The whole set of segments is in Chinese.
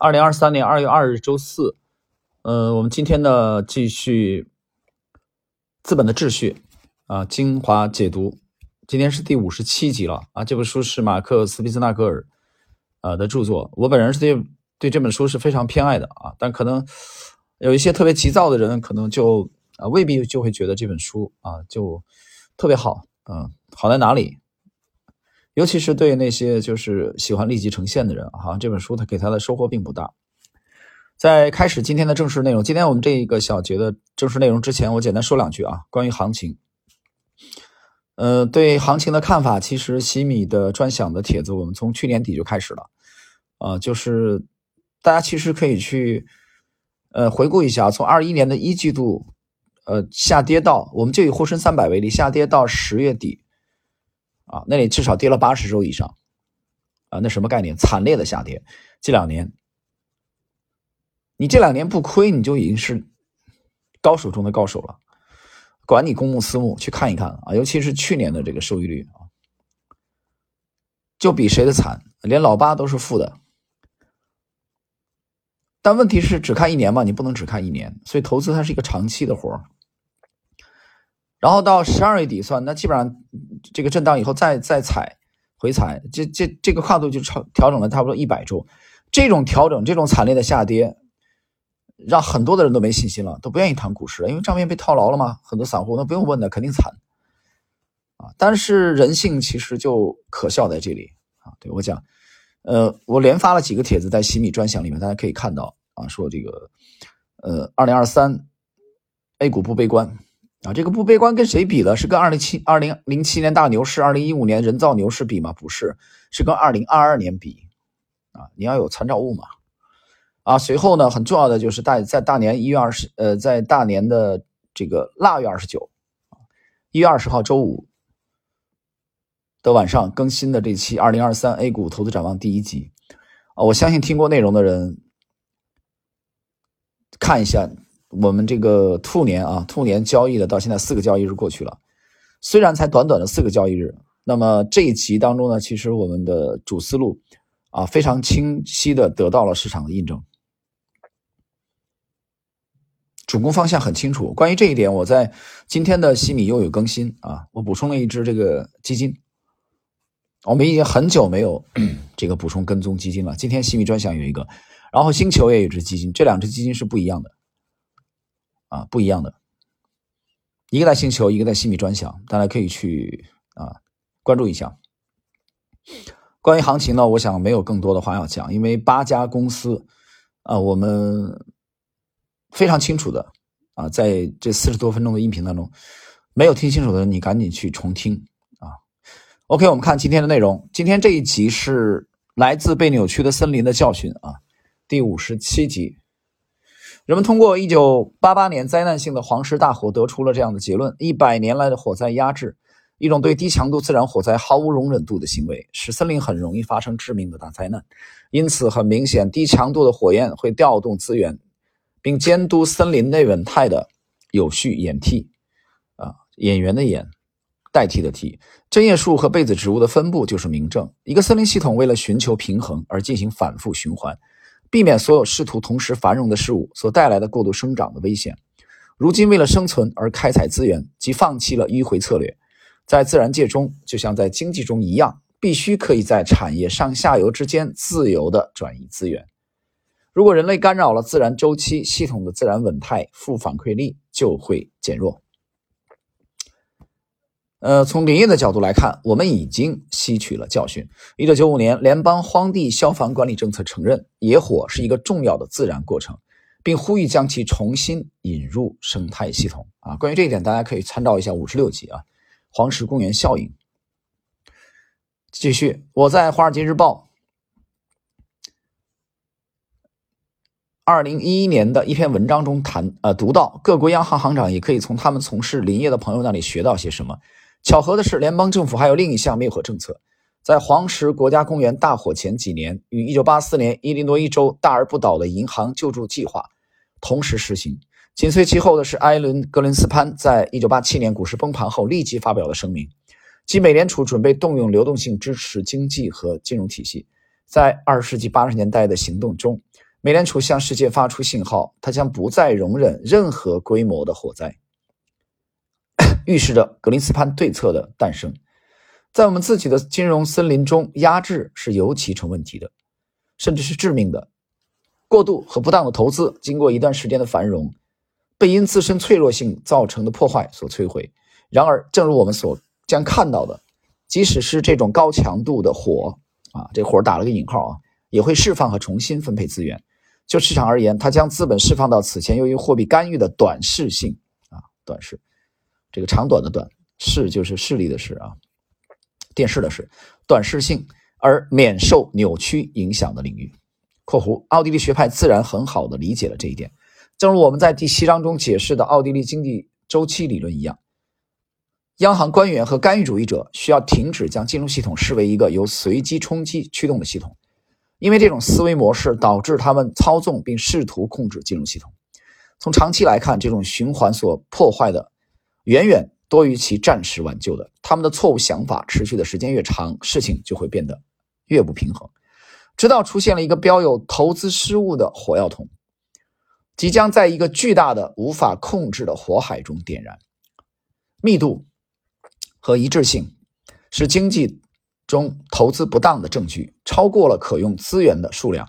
二零二三年二月二日，周四。呃，我们今天呢继续《资本的秩序》啊精华解读，今天是第五十七集了啊。这本书是马克·斯皮兹纳格尔啊的著作，我本人是对对这本书是非常偏爱的啊。但可能有一些特别急躁的人，可能就啊未必就会觉得这本书啊就特别好，嗯，好在哪里？尤其是对那些就是喜欢立即呈现的人，好像这本书他给他的收获并不大。在开始今天的正式内容，今天我们这一个小节的正式内容之前，我简单说两句啊，关于行情。呃，对行情的看法，其实西米的专享的帖子，我们从去年底就开始了，啊，就是大家其实可以去呃回顾一下，从二一年的一季度，呃下跌到我们就以沪深三百为例，下跌到十月底。啊，那里至少跌了八十周以上，啊，那什么概念？惨烈的下跌。这两年，你这两年不亏，你就已经是高手中的高手了。管你公募私募，去看一看啊，尤其是去年的这个收益率啊，就比谁的惨，连老八都是负的。但问题是，只看一年嘛，你不能只看一年，所以投资它是一个长期的活儿。然后到十二月底算，那基本上这个震荡以后再再踩回踩，这这这个跨度就超调整了差不多一百周。这种调整，这种惨烈的下跌，让很多的人都没信心了，都不愿意谈股市了，因为账面被套牢了嘛。很多散户那不用问的，肯定惨啊。但是人性其实就可笑在这里啊。对我讲，呃，我连发了几个帖子在洗米专享里面，大家可以看到啊，说这个呃，二零二三 A 股不悲观。啊，这个不悲观跟谁比了？是跟二零七二零零七年大牛市、二零一五年人造牛市比吗？不是，是跟二零二二年比。啊，你要有参照物嘛。啊，随后呢，很重要的就是大在大年一月二十，呃，在大年的这个腊月二十九，一月二十号周五的晚上更新的这期二零二三 A 股投资展望第一集。啊，我相信听过内容的人看一下。我们这个兔年啊，兔年交易的到现在四个交易日过去了，虽然才短短的四个交易日，那么这一集当中呢，其实我们的主思路啊非常清晰的得到了市场的印证，主攻方向很清楚。关于这一点，我在今天的西米又有更新啊，我补充了一只这个基金，我们已经很久没有 这个补充跟踪基金了。今天西米专享有一个，然后星球也有一只基金，这两只基金是不一样的。啊，不一样的，一个在星球，一个在西米专享，大家可以去啊关注一下。关于行情呢，我想没有更多的话要讲，因为八家公司啊，我们非常清楚的啊，在这四十多分钟的音频当中，没有听清楚的，你赶紧去重听啊。OK，我们看今天的内容，今天这一集是来自被扭曲的森林的教训啊，第五十七集。人们通过1988年灾难性的黄石大火得出了这样的结论：一百年来的火灾压制，一种对低强度自然火灾毫无容忍度的行为，使森林很容易发生致命的大灾难。因此，很明显，低强度的火焰会调动资源，并监督森林内稳态的有序演替。啊，演员的演，代替的替。针叶树和被子植物的分布就是明证。一个森林系统为了寻求平衡而进行反复循环。避免所有试图同时繁荣的事物所带来的过度生长的危险。如今，为了生存而开采资源，即放弃了迂回策略，在自然界中，就像在经济中一样，必须可以在产业上下游之间自由地转移资源。如果人类干扰了自然周期系统的自然稳态，负反馈力就会减弱。呃，从林业的角度来看，我们已经吸取了教训。一九九五年，联邦荒地消防管理政策承认野火是一个重要的自然过程，并呼吁将其重新引入生态系统。啊，关于这一点，大家可以参照一下五十六集啊，黄石公园效应。继续，我在《华尔街日报》二零一一年的一篇文章中谈，呃，读到各国央行行长也可以从他们从事林业的朋友那里学到些什么。巧合的是，联邦政府还有另一项灭火政策，在黄石国家公园大火前几年，与1984年伊利诺伊州大而不倒的银行救助计划同时实行。紧随其后的是艾伦·格伦斯潘在1987年股市崩盘后立即发表的声明，即美联储准备动用流动性支持经济和金融体系。在20世纪80年代的行动中，美联储向世界发出信号，它将不再容忍任何规模的火灾，预示着格林斯潘对策的诞生。在我们自己的金融森林中，压制是尤其成问题的，甚至是致命的。过度和不当的投资，经过一段时间的繁荣，被因自身脆弱性造成的破坏所摧毁。然而，正如我们所将看到的，即使是这种高强度的火啊，这火打了个引号啊，也会释放和重新分配资源。就市场而言，它将资本释放到此前由于货币干预的短视性啊，短视，这个长短的短视就是视力的视啊，电视的视，短视性而免受扭曲影响的领域。（括弧）奥地利学派自然很好的理解了这一点，正如我们在第七章中解释的奥地利经济周期理论一样，央行官员和干预主义者需要停止将金融系统视为一个由随机冲击驱动的系统。因为这种思维模式导致他们操纵并试图控制金融系统。从长期来看，这种循环所破坏的远远多于其暂时挽救的。他们的错误想法持续的时间越长，事情就会变得越不平衡，直到出现了一个标有投资失误的火药桶，即将在一个巨大的无法控制的火海中点燃。密度和一致性是经济。中投资不当的证据超过了可用资源的数量，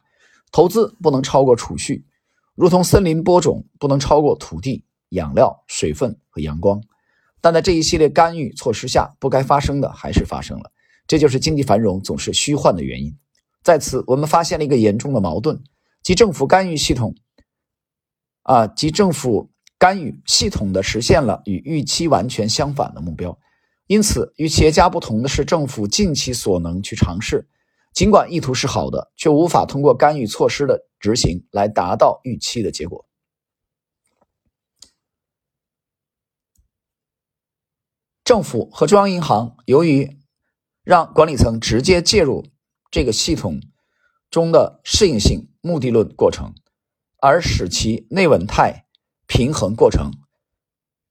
投资不能超过储蓄，如同森林播种不能超过土地、养料、水分和阳光。但在这一系列干预措施下，不该发生的还是发生了。这就是经济繁荣总是虚幻的原因。在此，我们发现了一个严重的矛盾，即政府干预系统，啊，即政府干预系统的实现了与预期完全相反的目标。因此，与企业家不同的是，政府尽其所能去尝试，尽管意图是好的，却无法通过干预措施的执行来达到预期的结果。政府和中央银行由于让管理层直接介入这个系统中的适应性目的论过程，而使其内稳态平衡过程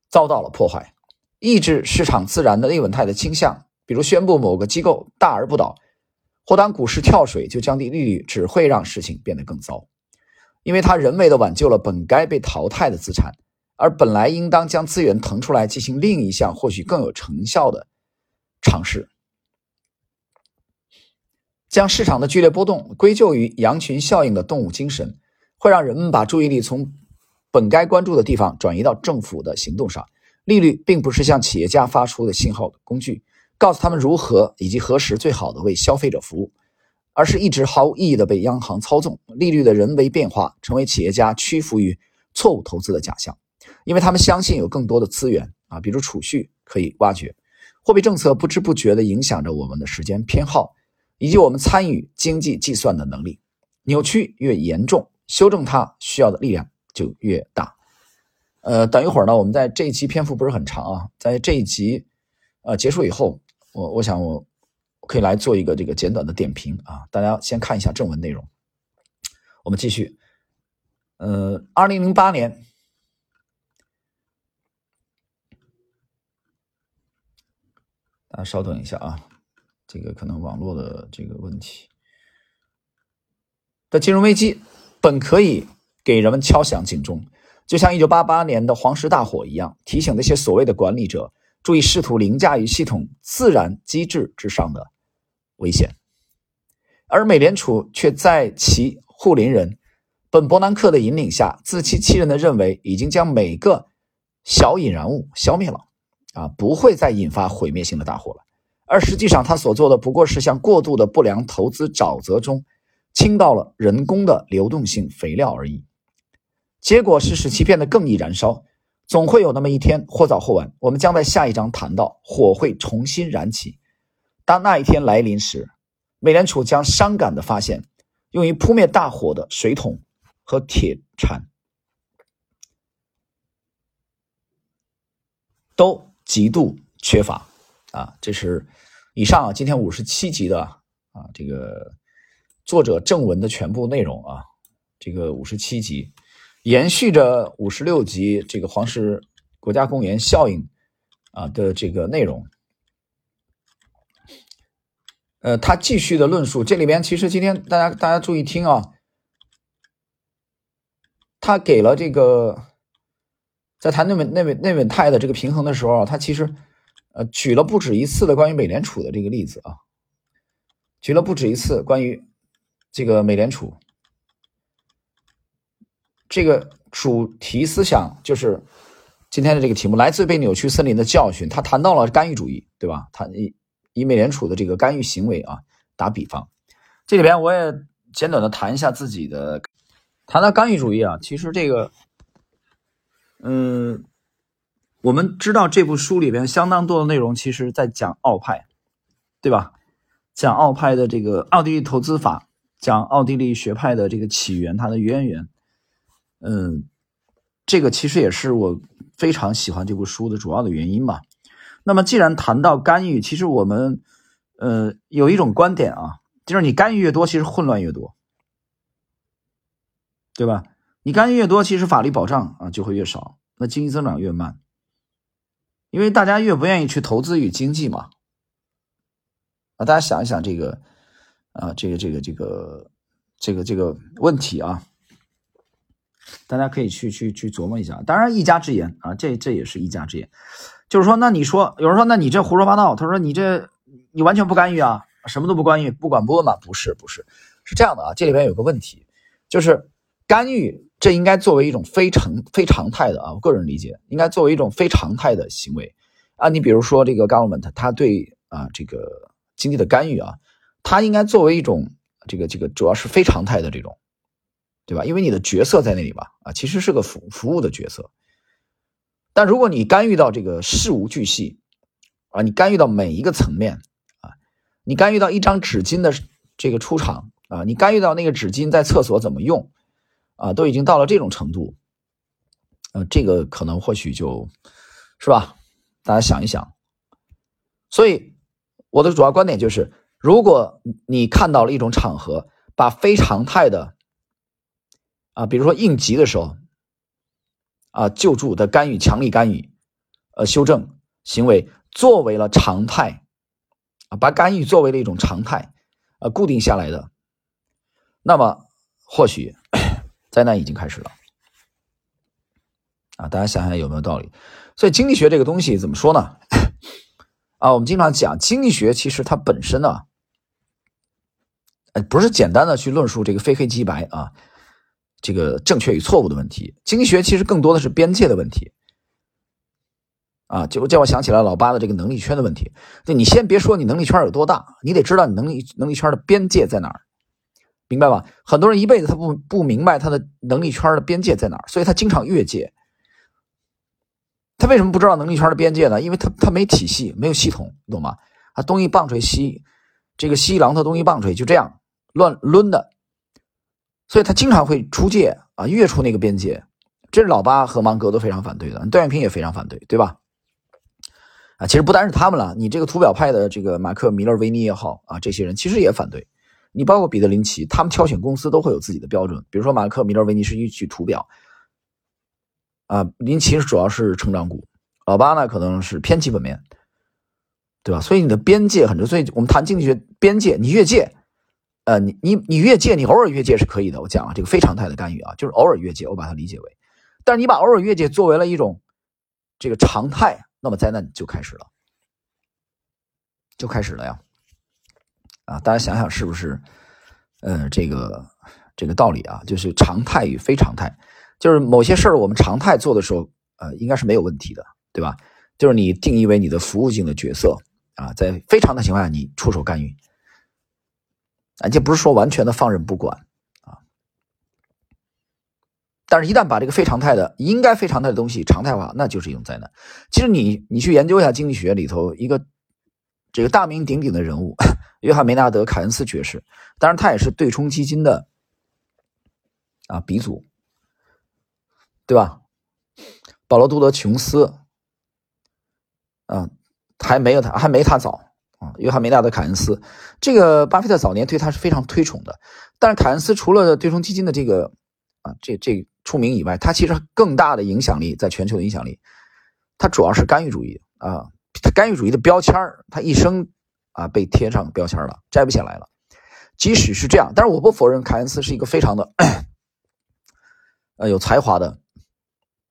遭到了破坏。抑制市场自然的内稳态的倾向，比如宣布某个机构大而不倒，或当股市跳水就降低利率，只会让事情变得更糟，因为它人为的挽救了本该被淘汰的资产，而本来应当将资源腾出来进行另一项或许更有成效的尝试。将市场的剧烈波动归咎于羊群效应的动物精神，会让人们把注意力从本该关注的地方转移到政府的行动上。利率并不是向企业家发出的信号工具，告诉他们如何以及何时最好的为消费者服务，而是一直毫无意义的被央行操纵。利率的人为变化成为企业家屈服于错误投资的假象，因为他们相信有更多的资源啊，比如储蓄可以挖掘。货币政策不知不觉地影响着我们的时间偏好以及我们参与经济计算的能力。扭曲越严重，修正它需要的力量就越大。呃，等一会儿呢，我们在这一集篇幅不是很长啊，在这一集呃结束以后，我我想我可以来做一个这个简短的点评啊，大家先看一下正文内容。我们继续，呃，二零零八年，大家稍等一下啊，这个可能网络的这个问题的金融危机本可以给人们敲响警钟。就像一九八八年的黄石大火一样，提醒那些所谓的管理者注意试图凌驾于系统自然机制之上的危险，而美联储却在其护林人本伯南克的引领下，自欺欺人的认为已经将每个小引燃物消灭了，啊，不会再引发毁灭性的大火了。而实际上，他所做的不过是向过度的不良投资沼泽中倾倒了人工的流动性肥料而已。结果是使其变得更易燃烧。总会有那么一天，或早或晚，我们将在下一章谈到火会重新燃起。当那一天来临时，美联储将伤感地发现，用于扑灭大火的水桶和铁铲都极度缺乏。啊，这是以上啊，今天五十七集的啊，这个作者正文的全部内容啊，这个五十七集。延续着五十六集这个黄石国家公园效应啊的这个内容，呃，他继续的论述，这里边其实今天大家大家注意听啊，他给了这个在谈内稳内稳内稳态的这个平衡的时候，他其实呃举了不止一次的关于美联储的这个例子啊，举了不止一次关于这个美联储这个主题思想就是今天的这个题目，来自被扭曲森林的教训。他谈到了干预主义，对吧？他以以美联储的这个干预行为啊打比方，这里边我也简短的谈一下自己的。谈到干预主义啊，其实这个，嗯，我们知道这部书里边相当多的内容，其实在讲奥派，对吧？讲奥派的这个奥地利投资法，讲奥地利学派的这个起源，它的渊源。嗯，这个其实也是我非常喜欢这部书的主要的原因吧。那么，既然谈到干预，其实我们呃有一种观点啊，就是你干预越多，其实混乱越多。对吧？你干预越多，其实法律保障啊就会越少，那经济增长越慢，因为大家越不愿意去投资与经济嘛。啊，大家想一想这个啊，这个这个这个这个这个问题啊，大家可以去去去琢磨一下。当然，一家之言啊，这这也是一家之言，就是说，那你说有人说，那你这胡说八道？他说你这你完全不干预啊，什么都不干预，不管不问嘛？不是不是，是这样的啊，这里边有个问题，就是。干预，这应该作为一种非常非常态的啊，我个人理解，应该作为一种非常态的行为啊。你比如说这个 government，它对啊这个经济的干预啊，它应该作为一种这个这个主要是非常态的这种，对吧？因为你的角色在那里吧啊，其实是个服服务的角色。但如果你干预到这个事无巨细啊，你干预到每一个层面啊，你干预到一张纸巾的这个出厂啊，你干预到那个纸巾在厕所怎么用。啊，都已经到了这种程度，呃，这个可能或许就，是吧？大家想一想。所以我的主要观点就是，如果你看到了一种场合，把非常态的，啊，比如说应急的时候，啊，救助的干预、强力干预，呃，修正行为作为了常态，啊，把干预作为了一种常态，呃，固定下来的，那么或许。灾难已经开始了，啊，大家想想有没有道理？所以经济学这个东西怎么说呢？啊，我们经常讲经济学，其实它本身呢，呃，不是简单的去论述这个非黑即白啊，这个正确与错误的问题。经济学其实更多的是边界的问题，啊，就叫我想起来老八的这个能力圈的问题。就你先别说你能力圈有多大，你得知道你能力能力圈的边界在哪儿。明白吧？很多人一辈子他不不明白他的能力圈的边界在哪儿，所以他经常越界。他为什么不知道能力圈的边界呢？因为他他没体系，没有系统，懂吗？他东一棒槌西，这个西一榔头东一棒槌，就这样乱抡的，所以他经常会出界啊，越出那个边界。这是老八和芒格都非常反对的，段永平也非常反对，对吧？啊，其实不单是他们了，你这个图表派的这个马克米勒维尼也好啊，这些人其实也反对。你包括彼得林奇，他们挑选公司都会有自己的标准。比如说马克米勒维尼是依据图表，啊，林奇是主要是成长股，老八呢可能是偏基本面，对吧？所以你的边界很重要。所以我们谈经济学边界，你越界，呃，你你你越界，你偶尔越界是可以的。我讲了这个非常态的干预啊，就是偶尔越界，我把它理解为，但是你把偶尔越界作为了一种这个常态，那么灾难就开始了，就开始了呀。啊，大家想想是不是，呃，这个这个道理啊，就是常态与非常态，就是某些事儿我们常态做的时候，呃，应该是没有问题的，对吧？就是你定义为你的服务性的角色啊，在非常的情况下你出手干预，啊，这不是说完全的放任不管啊，但是一旦把这个非常态的应该非常态的东西常态化，那就是一种灾难。其实你你去研究一下经济学里头一个。这个大名鼎鼎的人物，约翰梅纳德·凯恩斯爵士，当然他也是对冲基金的啊鼻祖，对吧？保罗·杜德·琼斯，啊，还没有他，还没他早啊。约翰梅纳德·凯恩斯，这个巴菲特早年对他是非常推崇的。但是凯恩斯除了对冲基金的这个啊这这出名以外，他其实更大的影响力在全球的影响力，他主要是干预主义啊。他干预主义的标签他一生啊被贴上标签了，摘不下来了。即使是这样，但是我不否认凯恩斯是一个非常的，呃有才华的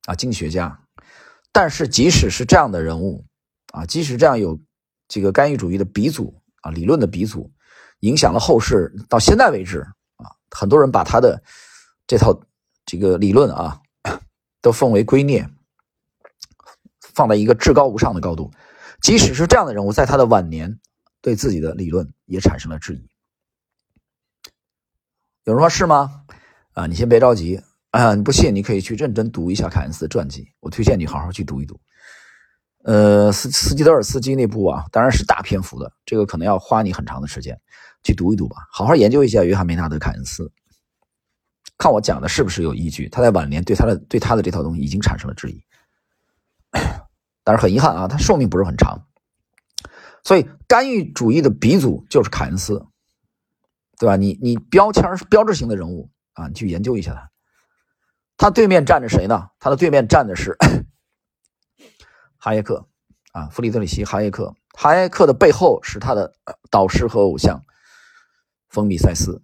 啊经济学家。但是即使是这样的人物啊，即使这样有这个干预主义的鼻祖啊理论的鼻祖，影响了后世，到现在为止啊，很多人把他的这套这个理论啊 都奉为圭臬，放在一个至高无上的高度。即使是这样的人物，在他的晚年，对自己的理论也产生了质疑。有人说是吗？啊，你先别着急啊，你不信你可以去认真读一下凯恩斯的传记，我推荐你好好去读一读。呃，斯斯基德尔斯基那部啊，当然是大篇幅的，这个可能要花你很长的时间去读一读吧，好好研究一下约翰梅纳德凯恩斯，看我讲的是不是有依据。他在晚年对他的对他的这套东西已经产生了质疑。但是很遗憾啊，他寿命不是很长，所以干预主义的鼻祖就是凯恩斯，对吧？你你标签标志性的人物啊，你去研究一下他。他对面站着谁呢？他的对面站的是 哈耶克啊，弗里德里希·哈耶克。哈耶克的背后是他的导师和偶像冯·米塞斯。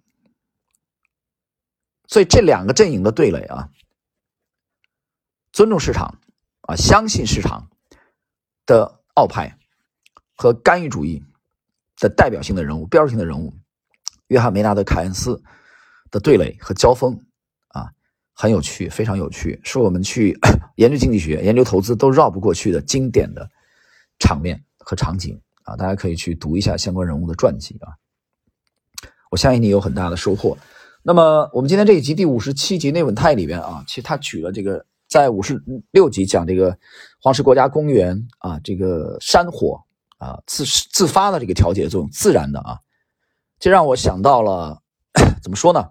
所以这两个阵营的对垒啊，尊重市场啊，相信市场。的奥派和干预主义的代表性的人物、标志性的人物，约翰·梅纳德·凯恩斯的对垒和交锋啊，很有趣，非常有趣，是我们去 研究经济学、研究投资都绕不过去的经典的场面和场景啊！大家可以去读一下相关人物的传记啊，我相信你有很大的收获。那么，我们今天这一集第五十七集内稳态里边啊，其实他举了这个。在五十六集讲这个黄石国家公园啊，这个山火啊自自发的这个调节作用，自然的啊，这让我想到了 怎么说呢？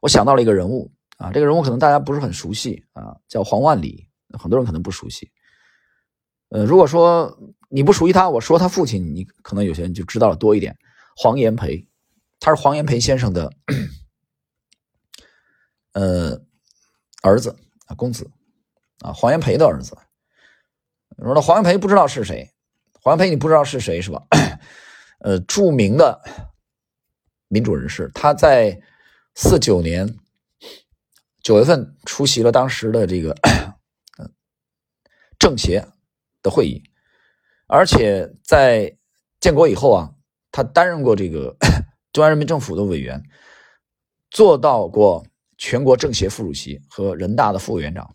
我想到了一个人物啊，这个人物可能大家不是很熟悉啊，叫黄万里，很多人可能不熟悉。呃，如果说你不熟悉他，我说他父亲，你可能有些人就知道了多一点。黄炎培，他是黄炎培先生的 呃儿子。啊，公子，啊，黄炎培的儿子。我说那黄炎培不知道是谁？黄炎培你不知道是谁是吧？呃，著名的民主人士，他在四九年九月份出席了当时的这个政协的会议，而且在建国以后啊，他担任过这个 中央人民政府的委员，做到过。全国政协副主席和人大的副委员长，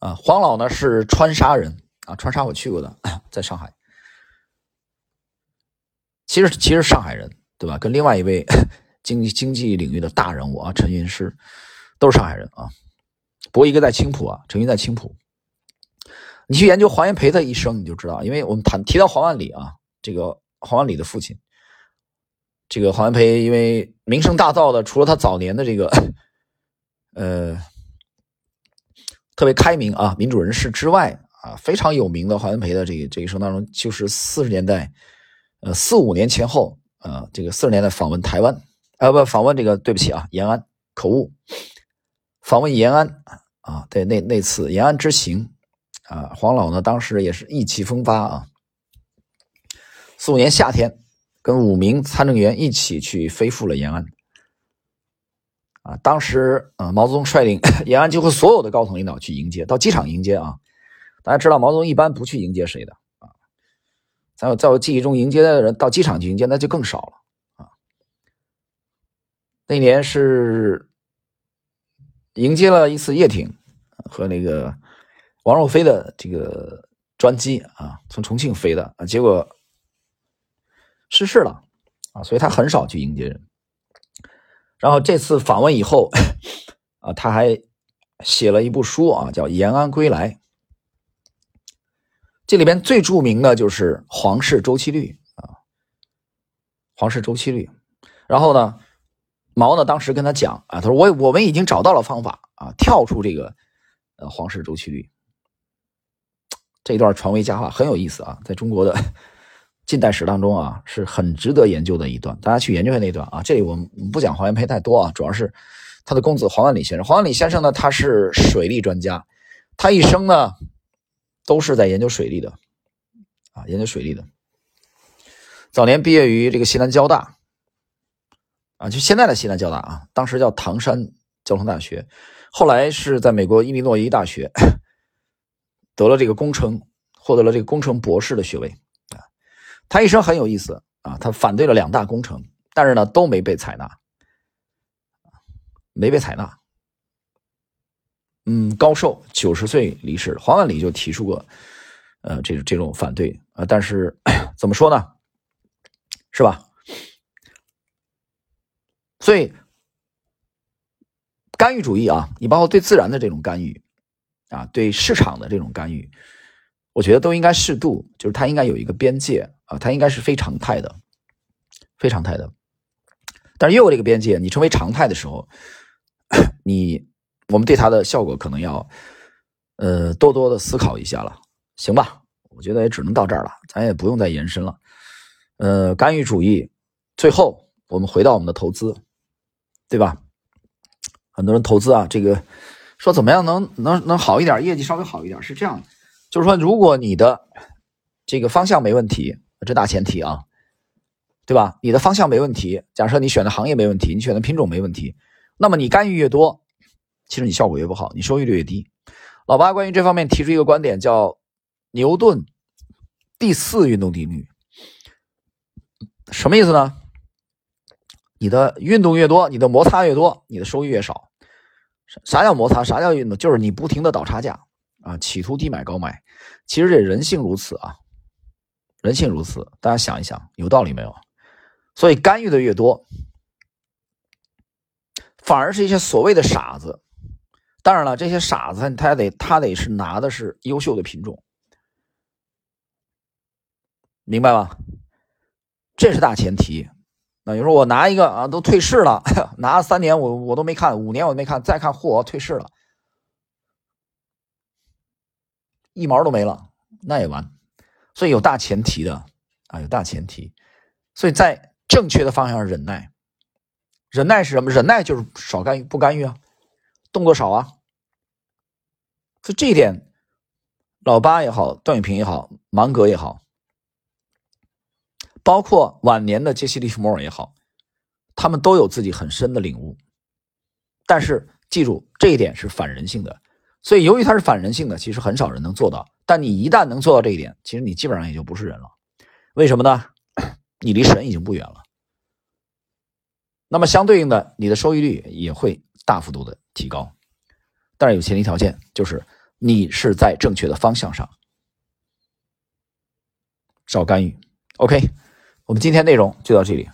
啊，黄老呢是川沙人啊，川沙我去过的，在上海。其实其实上海人对吧？跟另外一位经济经济领域的大人物啊，陈云是都是上海人啊。不过一个在青浦啊，陈云在青浦。你去研究黄炎培的一生，你就知道，因为我们谈提到黄万里啊，这个黄万里的父亲。这个黄炎培因为名声大噪的，除了他早年的这个，呃，特别开明啊民主人士之外啊，非常有名的黄炎培的这个这一生当中，就是四十年代，呃四五年前后啊，这个四十年代访问台湾，啊不访问这个对不起啊延安口误，访问延安啊对那那次延安之行啊，黄老呢当时也是意气风发啊，四五年夏天。跟五名参政员一起去飞赴了延安，啊，当时啊，毛泽东率领 延安几乎所有的高层领导去迎接，到机场迎接啊。大家知道毛泽东一般不去迎接谁的啊，在我在我记忆中迎接的人到机场去迎接那就更少了啊。那年是迎接了一次叶挺和那个王若飞的这个专机啊，从重庆飞的啊，结果。逝世了，啊，所以他很少去迎接人。然后这次访问以后，啊，他还写了一部书啊，叫《延安归来》。这里边最著名的就是皇室周期律啊，皇室周期律。然后呢，毛呢当时跟他讲啊，他说我我们已经找到了方法啊，跳出这个呃皇室周期律。这一段传为佳话，很有意思啊，在中国的。近代史当中啊，是很值得研究的一段，大家去研究一下那段啊。这里我们不讲黄炎培太多啊，主要是他的公子黄万里先生。黄万里先生呢，他是水利专家，他一生呢都是在研究水利的啊，研究水利的。早年毕业于这个西南交大啊，就现在的西南交大啊，当时叫唐山交通大学，后来是在美国伊利诺伊大学 得了这个工程，获得了这个工程博士的学位。他一生很有意思啊，他反对了两大工程，但是呢都没被采纳，没被采纳。嗯，高寿九十岁离世，黄万里就提出过，呃，这种这种反对啊，但是 怎么说呢？是吧？所以，干预主义啊，你包括对自然的这种干预，啊，对市场的这种干预，我觉得都应该适度，就是它应该有一个边界啊，它应该是非常态的，非常态的。但是越过这个边界，你成为常态的时候，你我们对它的效果可能要，呃，多多的思考一下了，行吧？我觉得也只能到这儿了，咱也不用再延伸了。呃，干预主义，最后我们回到我们的投资，对吧？很多人投资啊，这个说怎么样能能能好一点，业绩稍微好一点，是这样的，就是说，如果你的这个方向没问题，这大前提啊，对吧？你的方向没问题，假设你选的行业没问题，你选的品种没问题，那么你干预越多，其实你效果越不好，你收益率越低。老八关于这方面提出一个观点，叫牛顿第四运动定律。什么意思呢？你的运动越多，你的摩擦越多，你的收益越少。啥叫摩擦？啥叫运动？就是你不停的倒差价啊，企图低买高卖。其实这人性如此啊，人性如此。大家想一想，有道理没有？所以干预的越多，反而是一些所谓的傻子。当然了，这些傻子他得他得是拿的是优秀的品种，明白吗？这是大前提，那你说我拿一个啊，都退市了，拿了三年我我都没看，五年我都没看，再看嚯，退市了，一毛都没了，那也完。所以有大前提的啊，有大前提。所以在正确的方向上忍耐，忍耐是什么？忍耐就是少干预，不干预啊，动作少啊。所以这一点，老八也好，段永平也好，芒格也好。包括晚年的杰西·利弗莫尔也好，他们都有自己很深的领悟，但是记住这一点是反人性的，所以由于它是反人性的，其实很少人能做到。但你一旦能做到这一点，其实你基本上也就不是人了。为什么呢？你离神已经不远了。那么相对应的，你的收益率也会大幅度的提高，但是有前提条件，就是你是在正确的方向上，少干预。OK。我们今天内容就到这里。